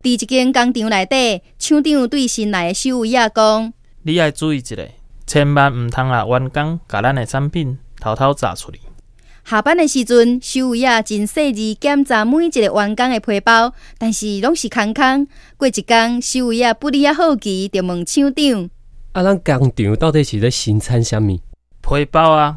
伫一间工厂内底，厂长对新来的收尾啊讲：，你要注意一下，千万毋通啊，员工甲咱的产品偷偷砸出去。下班的时阵，收尾啊真细致检查每一个员工的皮包，但是拢是空空。过一天，收尾啊不离啊好奇，就问厂长：，啊，咱工厂到底是在生产啥物？皮包啊。